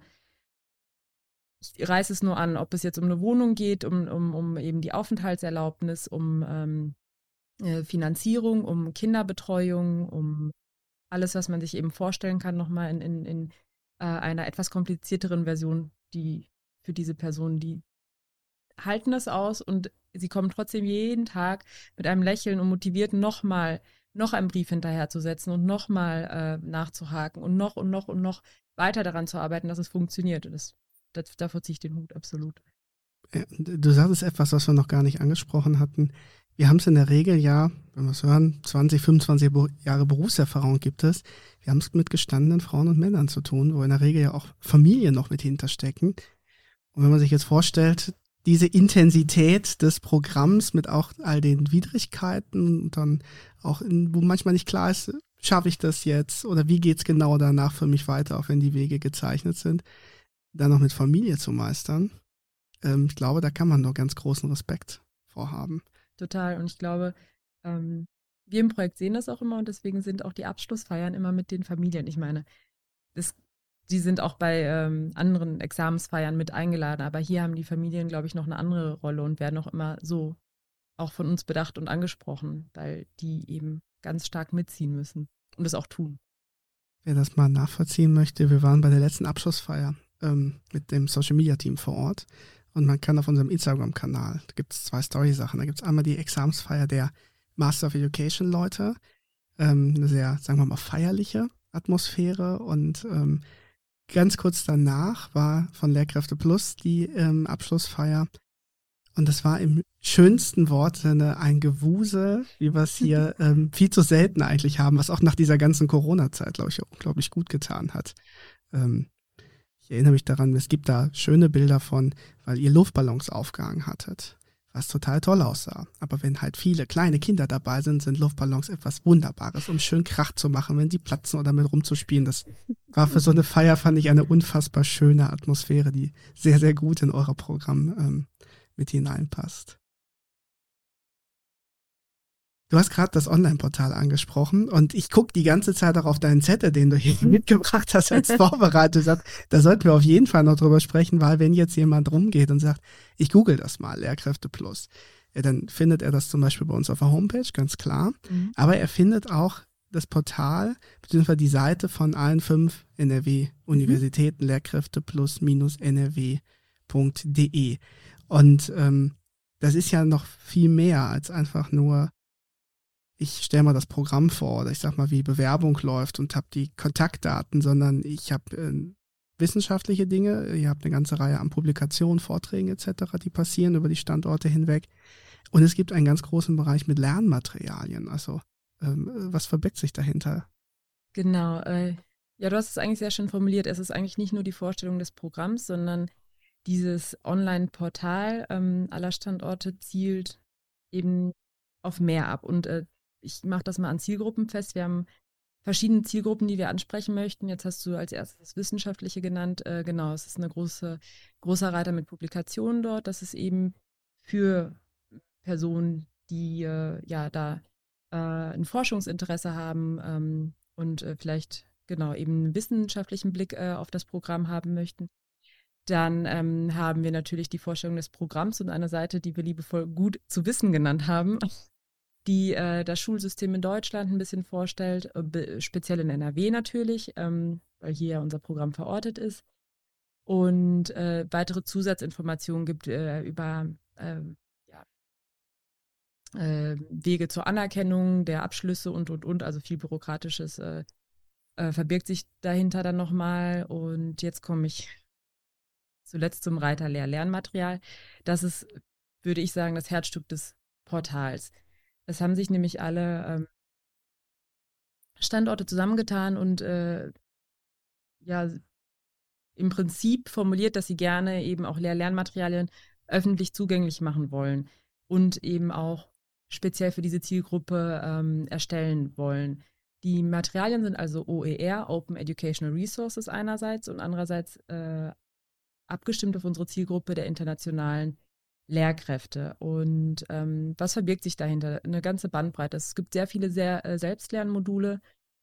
ich reiße es nur an, ob es jetzt um eine Wohnung geht, um, um, um eben die Aufenthaltserlaubnis, um ähm, äh, Finanzierung, um Kinderbetreuung, um alles, was man sich eben vorstellen kann, nochmal in, in, in äh, einer etwas komplizierteren Version, die für diese Personen, die halten das aus und sie kommen trotzdem jeden Tag mit einem Lächeln und motiviert nochmal noch einen Brief hinterherzusetzen und nochmal äh, nachzuhaken und noch und noch und noch weiter daran zu arbeiten, dass es funktioniert. Und das, das, davor ziehe ich den Hut absolut. Du sagtest etwas, was wir noch gar nicht angesprochen hatten. Wir haben es in der Regel ja, wenn wir es hören, 20, 25 Jahre Berufserfahrung gibt es. Wir haben es mit gestandenen Frauen und Männern zu tun, wo in der Regel ja auch Familien noch mit hinterstecken. Und wenn man sich jetzt vorstellt, diese Intensität des Programms mit auch all den Widrigkeiten und dann auch, in, wo manchmal nicht klar ist, schaffe ich das jetzt oder wie geht es genau danach für mich weiter, auch wenn die Wege gezeichnet sind, dann noch mit Familie zu meistern. Ähm, ich glaube, da kann man nur ganz großen Respekt vorhaben. Total. Und ich glaube, ähm, wir im Projekt sehen das auch immer und deswegen sind auch die Abschlussfeiern immer mit den Familien. Ich meine, das, die sind auch bei ähm, anderen Examensfeiern mit eingeladen, aber hier haben die Familien, glaube ich, noch eine andere Rolle und werden auch immer so auch von uns bedacht und angesprochen, weil die eben ganz stark mitziehen müssen und es auch tun. Wer das mal nachvollziehen möchte, wir waren bei der letzten Abschlussfeier ähm, mit dem Social Media Team vor Ort und man kann auf unserem Instagram-Kanal, da gibt es zwei Story-Sachen. Da gibt es einmal die Examsfeier der Master of Education Leute, ähm, eine sehr, sagen wir mal, feierliche Atmosphäre und ähm, ganz kurz danach war von Lehrkräfte Plus die ähm, Abschlussfeier und das war im schönsten Wortsinne ein Gewusel, wie wir es hier ähm, viel zu selten eigentlich haben, was auch nach dieser ganzen Corona-Zeit, glaube ich, unglaublich gut getan hat. Ähm, ich erinnere mich daran, es gibt da schöne Bilder von, weil ihr Luftballons aufgehangen hattet, was total toll aussah. Aber wenn halt viele kleine Kinder dabei sind, sind Luftballons etwas Wunderbares, um schön Krach zu machen, wenn sie platzen oder mit rumzuspielen. Das war für so eine Feier, fand ich, eine unfassbar schöne Atmosphäre, die sehr, sehr gut in euer Programm ähm, mit hineinpasst. Du hast gerade das Online-Portal angesprochen und ich gucke die ganze Zeit auch auf deinen Zettel, den du hier mitgebracht hast als Vorbereitung. Da sollten wir auf jeden Fall noch drüber sprechen, weil wenn jetzt jemand rumgeht und sagt, ich google das mal, Lehrkräfte Plus, ja, dann findet er das zum Beispiel bei uns auf der Homepage, ganz klar. Mhm. Aber er findet auch das Portal beziehungsweise die Seite von allen fünf NRW-Universitäten, mhm. Lehrkräfte plus minus nrw.de. Und ähm, das ist ja noch viel mehr als einfach nur ich stelle mal das Programm vor oder ich sag mal, wie Bewerbung läuft und habe die Kontaktdaten, sondern ich habe äh, wissenschaftliche Dinge, ihr habt eine ganze Reihe an Publikationen, Vorträgen etc., die passieren über die Standorte hinweg. Und es gibt einen ganz großen Bereich mit Lernmaterialien. Also ähm, was verbirgt sich dahinter? Genau. Äh, ja, du hast es eigentlich sehr schön formuliert. Es ist eigentlich nicht nur die Vorstellung des Programms, sondern dieses Online-Portal ähm, aller Standorte zielt eben auf mehr ab. Und äh, ich mache das mal an Zielgruppen fest. Wir haben verschiedene Zielgruppen, die wir ansprechen möchten. Jetzt hast du als erstes Wissenschaftliche genannt. Äh, genau, es ist eine große, großer Reiter mit Publikationen dort. Das ist eben für Personen, die äh, ja da äh, ein Forschungsinteresse haben ähm, und äh, vielleicht genau eben einen wissenschaftlichen Blick äh, auf das Programm haben möchten. Dann ähm, haben wir natürlich die Vorstellung des Programms und eine Seite, die wir liebevoll gut zu wissen genannt haben die äh, das Schulsystem in Deutschland ein bisschen vorstellt, äh, speziell in NRW natürlich, ähm, weil hier unser Programm verortet ist. Und äh, weitere Zusatzinformationen gibt äh, über ähm, ja, äh, Wege zur Anerkennung der Abschlüsse und, und, und, also viel Bürokratisches äh, verbirgt sich dahinter dann nochmal. Und jetzt komme ich zuletzt zum Reiter Lehr-Lernmaterial. Das ist würde ich sagen, das Herzstück des Portals. Es haben sich nämlich alle ähm, Standorte zusammengetan und äh, ja, im Prinzip formuliert, dass sie gerne eben auch Lehr-Lernmaterialien öffentlich zugänglich machen wollen und eben auch speziell für diese Zielgruppe ähm, erstellen wollen. Die Materialien sind also OER, Open Educational Resources einerseits und andererseits äh, abgestimmt auf unsere Zielgruppe der internationalen Lehrkräfte. Und ähm, was verbirgt sich dahinter? Eine ganze Bandbreite. Es gibt sehr viele sehr, äh, Selbstlernmodule,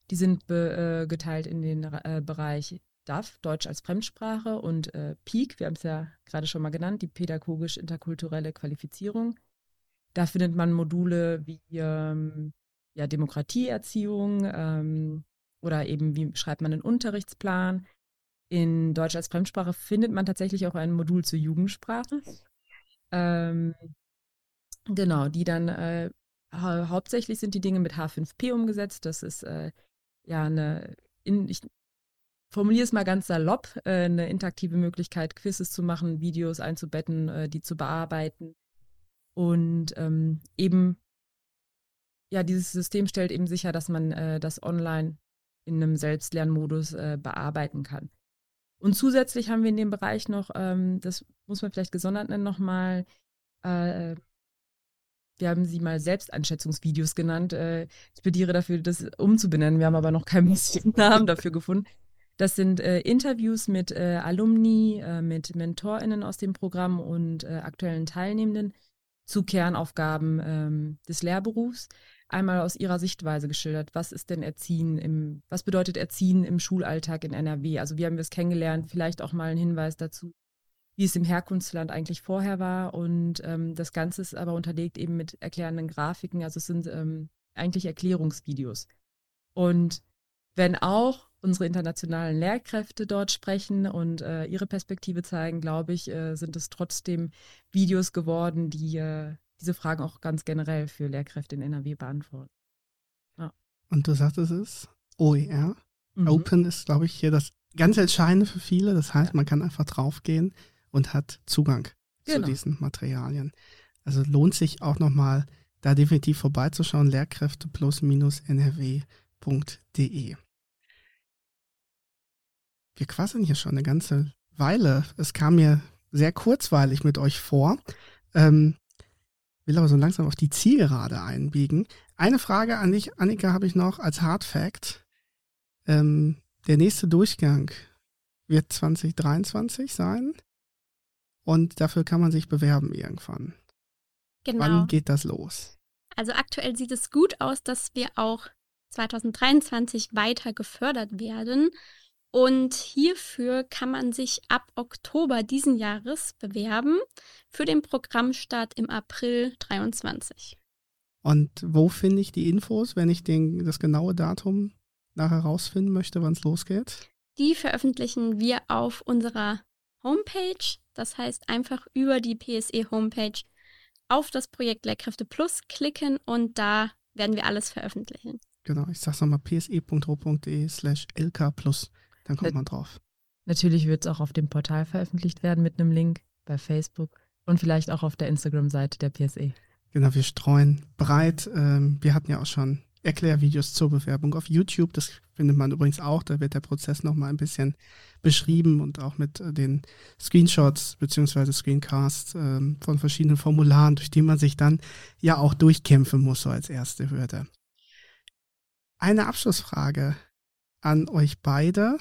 die sind äh, geteilt in den äh, Bereich DAF, Deutsch als Fremdsprache, und äh, PEAK, wir haben es ja gerade schon mal genannt, die pädagogisch-interkulturelle Qualifizierung. Da findet man Module wie ähm, ja, Demokratieerziehung ähm, oder eben wie schreibt man einen Unterrichtsplan. In Deutsch als Fremdsprache findet man tatsächlich auch ein Modul zur Jugendsprache. Ähm, genau, die dann äh, hau hauptsächlich sind die Dinge mit H5P umgesetzt. Das ist äh, ja eine, in, ich formuliere es mal ganz salopp, äh, eine interaktive Möglichkeit, Quizzes zu machen, Videos einzubetten, äh, die zu bearbeiten. Und ähm, eben, ja, dieses System stellt eben sicher, dass man äh, das online in einem Selbstlernmodus äh, bearbeiten kann. Und zusätzlich haben wir in dem Bereich noch, ähm, das muss man vielleicht gesondert nennen, nochmal, äh, wir haben sie mal Selbsteinschätzungsvideos genannt. Äh, ich plädiere dafür, das umzubenennen. Wir haben aber noch keinen Namen dafür gefunden. Das sind äh, Interviews mit äh, Alumni, äh, mit MentorInnen aus dem Programm und äh, aktuellen Teilnehmenden zu Kernaufgaben ähm, des Lehrberufs. Einmal aus ihrer Sichtweise geschildert. Was ist denn Erziehen im, was bedeutet Erziehen im Schulalltag in NRW? Also wie haben wir es kennengelernt? Vielleicht auch mal ein Hinweis dazu, wie es im Herkunftsland eigentlich vorher war. Und ähm, das Ganze ist aber unterlegt eben mit erklärenden Grafiken. Also es sind ähm, eigentlich Erklärungsvideos. Und wenn auch unsere internationalen Lehrkräfte dort sprechen und äh, ihre Perspektive zeigen, glaube ich, äh, sind es trotzdem Videos geworden, die äh, diese Fragen auch ganz generell für Lehrkräfte in NRW beantworten. Ja. Und du sagtest es, OER. Mhm. Open ist, glaube ich, hier das ganz Entscheidende für viele. Das heißt, man kann einfach draufgehen und hat Zugang genau. zu diesen Materialien. Also lohnt sich auch nochmal, da definitiv vorbeizuschauen. Lehrkräfte plus minus nrw.de. Wir quasseln hier schon eine ganze Weile. Es kam mir sehr kurzweilig mit euch vor. Ähm, will aber so langsam auf die Zielgerade einbiegen. Eine Frage an dich, Annika, habe ich noch als Hard Fact. Ähm, der nächste Durchgang wird 2023 sein und dafür kann man sich bewerben irgendwann. Genau. Wann geht das los? Also aktuell sieht es gut aus, dass wir auch 2023 weiter gefördert werden. Und hierfür kann man sich ab Oktober diesen Jahres bewerben für den Programmstart im April 23. Und wo finde ich die Infos, wenn ich den, das genaue Datum nachher rausfinden möchte, wann es losgeht? Die veröffentlichen wir auf unserer Homepage. Das heißt, einfach über die PSE Homepage auf das Projekt Lehrkräfte Plus klicken und da werden wir alles veröffentlichen. Genau, ich sage es nochmal, pse.ro.de slash lk plus. Dann kommt man drauf. Natürlich wird es auch auf dem Portal veröffentlicht werden mit einem Link bei Facebook und vielleicht auch auf der Instagram-Seite der PSE. Genau, wir streuen breit. Ähm, wir hatten ja auch schon Erklärvideos zur Bewerbung auf YouTube. Das findet man übrigens auch. Da wird der Prozess nochmal ein bisschen beschrieben und auch mit äh, den Screenshots bzw. Screencasts ähm, von verschiedenen Formularen, durch die man sich dann ja auch durchkämpfen muss, so als erste Hürde. Eine Abschlussfrage an euch beide.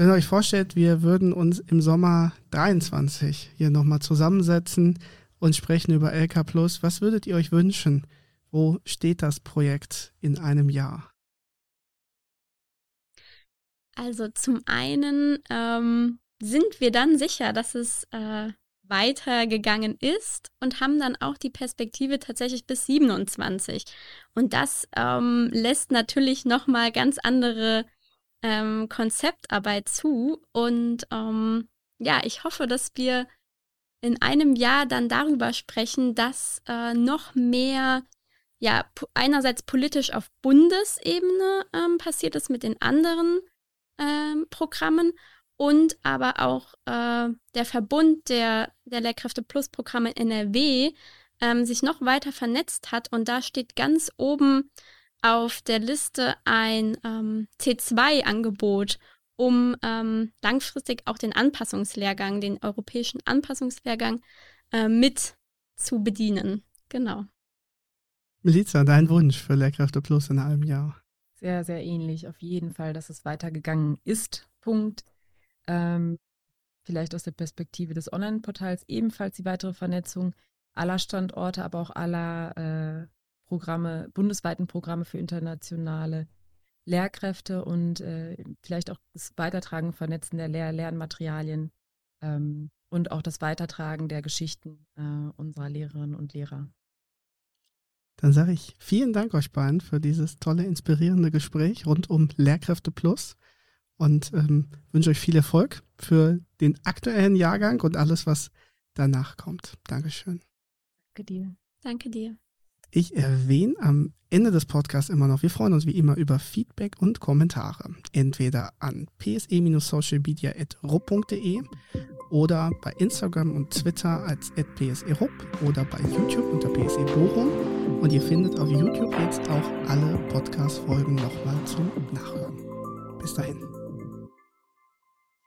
Wenn ihr euch vorstellt, wir würden uns im Sommer 23 hier nochmal zusammensetzen und sprechen über LK Plus, was würdet ihr euch wünschen? Wo steht das Projekt in einem Jahr? Also zum einen ähm, sind wir dann sicher, dass es äh, weitergegangen ist und haben dann auch die Perspektive tatsächlich bis 27. Und das ähm, lässt natürlich nochmal ganz andere ähm, Konzeptarbeit zu. Und ähm, ja, ich hoffe, dass wir in einem Jahr dann darüber sprechen, dass äh, noch mehr, ja, einerseits politisch auf Bundesebene ähm, passiert ist mit den anderen ähm, Programmen und aber auch äh, der Verbund der, der Lehrkräfte Plus Programme NRW ähm, sich noch weiter vernetzt hat. Und da steht ganz oben auf der Liste ein ähm, C2-Angebot, um ähm, langfristig auch den Anpassungslehrgang, den europäischen Anpassungslehrgang äh, mit zu bedienen. Genau. Melissa, dein Wunsch für Lehrkräfte Plus in einem Jahr? Sehr, sehr ähnlich. Auf jeden Fall, dass es weitergegangen ist. Punkt. Ähm, vielleicht aus der Perspektive des Online-Portals ebenfalls die weitere Vernetzung aller Standorte, aber auch aller äh, Programme, bundesweiten Programme für internationale Lehrkräfte und äh, vielleicht auch das Weitertragen, Vernetzen der Lehr Lernmaterialien ähm, und auch das Weitertragen der Geschichten äh, unserer Lehrerinnen und Lehrer. Dann sage ich vielen Dank euch beiden für dieses tolle, inspirierende Gespräch rund um Lehrkräfte Plus und ähm, wünsche euch viel Erfolg für den aktuellen Jahrgang und alles, was danach kommt. Dankeschön. Danke dir. Danke dir. Ich erwähne am Ende des Podcasts immer noch, wir freuen uns wie immer über Feedback und Kommentare. Entweder an pse-socialmedia.rupp.de oder bei Instagram und Twitter als pserup oder bei YouTube unter PSE Bochum. Und ihr findet auf YouTube jetzt auch alle Podcast-Folgen nochmal zum Nachhören. Bis dahin.